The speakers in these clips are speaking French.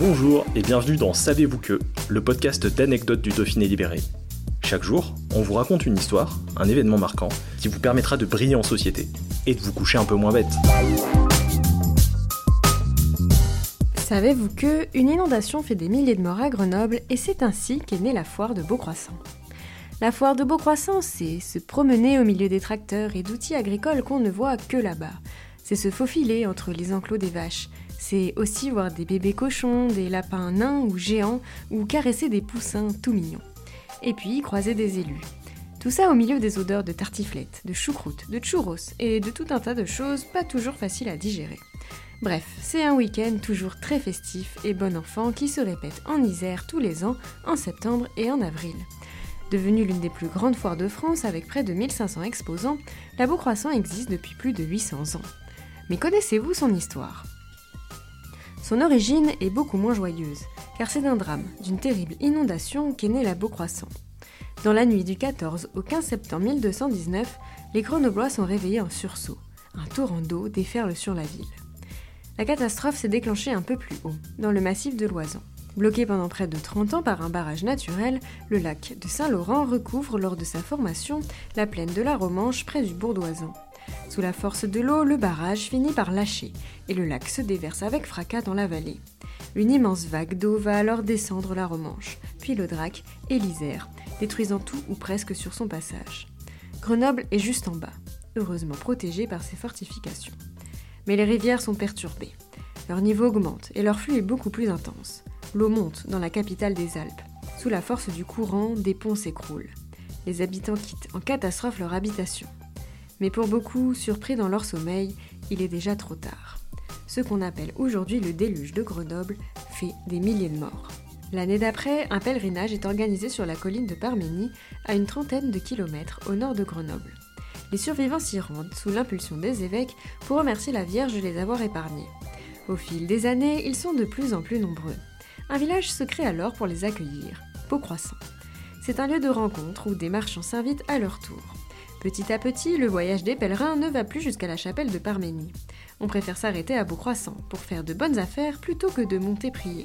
Bonjour et bienvenue dans Savez-vous que, le podcast d'anecdotes du Dauphiné libéré. Chaque jour, on vous raconte une histoire, un événement marquant, qui vous permettra de briller en société et de vous coucher un peu moins bête. Savez-vous que une inondation fait des milliers de morts à Grenoble et c'est ainsi qu'est née la foire de Beaucroissant La foire de Beaucroissant, c'est se promener au milieu des tracteurs et d'outils agricoles qu'on ne voit que là-bas. C'est se faufiler entre les enclos des vaches. C'est aussi voir des bébés cochons, des lapins nains ou géants, ou caresser des poussins tout mignons. Et puis croiser des élus. Tout ça au milieu des odeurs de tartiflette, de choucroute, de churros et de tout un tas de choses pas toujours faciles à digérer. Bref, c'est un week-end toujours très festif et bon enfant qui se répète en Isère tous les ans, en septembre et en avril. Devenue l'une des plus grandes foires de France avec près de 1500 exposants, la Beaucroissant existe depuis plus de 800 ans. Mais connaissez-vous son histoire? Son origine est beaucoup moins joyeuse, car c'est d'un drame, d'une terrible inondation qu'est née la Beaucroissant. Dans la nuit du 14 au 15 septembre 1219, les Grenoblois sont réveillés en sursaut. Un torrent d'eau déferle sur la ville. La catastrophe s'est déclenchée un peu plus haut, dans le massif de l'Oisan. Bloqué pendant près de 30 ans par un barrage naturel, le lac de Saint-Laurent recouvre lors de sa formation la plaine de la Romanche près du bourg d'Oisan. Sous la force de l'eau, le barrage finit par lâcher et le lac se déverse avec fracas dans la vallée. Une immense vague d'eau va alors descendre la Romanche, puis le Drac et l'Isère, détruisant tout ou presque sur son passage. Grenoble est juste en bas, heureusement protégée par ses fortifications mais les rivières sont perturbées. Leur niveau augmente et leur flux est beaucoup plus intense. L'eau monte dans la capitale des Alpes. Sous la force du courant, des ponts s'écroulent. Les habitants quittent en catastrophe leur habitation. Mais pour beaucoup, surpris dans leur sommeil, il est déjà trop tard. Ce qu'on appelle aujourd'hui le déluge de Grenoble fait des milliers de morts. L'année d'après, un pèlerinage est organisé sur la colline de Parménie, à une trentaine de kilomètres au nord de Grenoble les survivants s'y rendent sous l'impulsion des évêques pour remercier la Vierge de les avoir épargnés. Au fil des années, ils sont de plus en plus nombreux. Un village se crée alors pour les accueillir, Beaucroissant. C'est un lieu de rencontre où des marchands s'invitent à leur tour. Petit à petit, le voyage des pèlerins ne va plus jusqu'à la chapelle de Parménie. On préfère s'arrêter à Beaucroissant pour faire de bonnes affaires plutôt que de monter prier.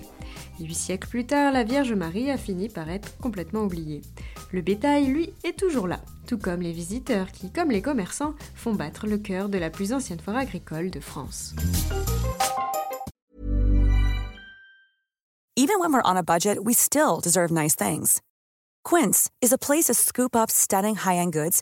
Huit siècles plus tard, la Vierge Marie a fini par être complètement oubliée. Le bétail, lui, est toujours là, tout comme les visiteurs qui, comme les commerçants, font battre le cœur de la plus ancienne foire agricole de France. Even when we're on a budget, we still deserve nice things. Quince is a place to scoop up stunning high-end goods